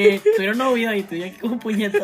Eh, que tuvieron novio y tú ya como puñetas.